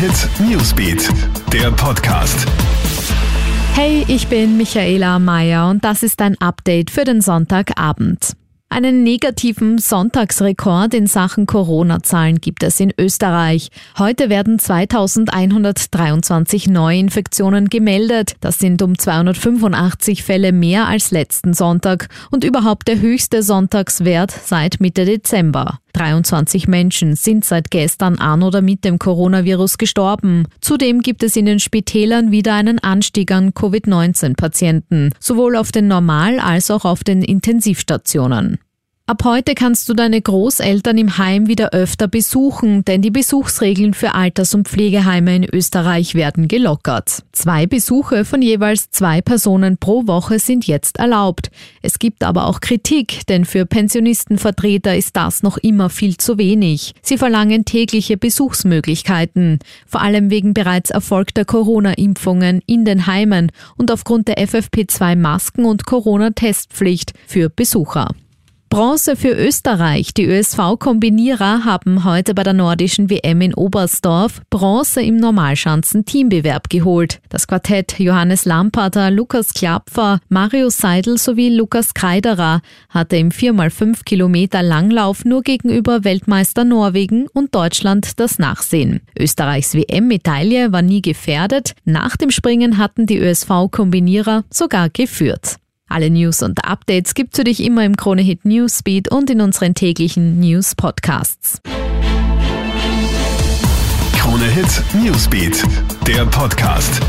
Hit Newsbeat, der Podcast. Hey, ich bin Michaela Mayer und das ist ein Update für den Sonntagabend. Einen negativen Sonntagsrekord in Sachen Corona-Zahlen gibt es in Österreich. Heute werden 2123 Neuinfektionen gemeldet. Das sind um 285 Fälle mehr als letzten Sonntag und überhaupt der höchste Sonntagswert seit Mitte Dezember. 23 Menschen sind seit gestern an oder mit dem Coronavirus gestorben. Zudem gibt es in den Spitälern wieder einen Anstieg an Covid-19-Patienten, sowohl auf den Normal- als auch auf den Intensivstationen. Ab heute kannst du deine Großeltern im Heim wieder öfter besuchen, denn die Besuchsregeln für Alters- und Pflegeheime in Österreich werden gelockert. Zwei Besuche von jeweils zwei Personen pro Woche sind jetzt erlaubt. Es gibt aber auch Kritik, denn für Pensionistenvertreter ist das noch immer viel zu wenig. Sie verlangen tägliche Besuchsmöglichkeiten, vor allem wegen bereits erfolgter Corona-Impfungen in den Heimen und aufgrund der FFP2-Masken und Corona-Testpflicht für Besucher. Bronze für Österreich. Die ÖSV-Kombinierer haben heute bei der nordischen WM in Oberstdorf Bronze im Normalschanzen-Teambewerb geholt. Das Quartett Johannes Lamparter, Lukas Klapfer, Marius Seidel sowie Lukas Kreiderer hatte im 4x5 Kilometer Langlauf nur gegenüber Weltmeister Norwegen und Deutschland das Nachsehen. Österreichs WM-Medaille war nie gefährdet. Nach dem Springen hatten die ÖSV-Kombinierer sogar geführt. Alle News und Updates gibt's für dich immer im Kronehit Newsbeat und in unseren täglichen News Podcasts. Kronehit Newsbeat, der Podcast.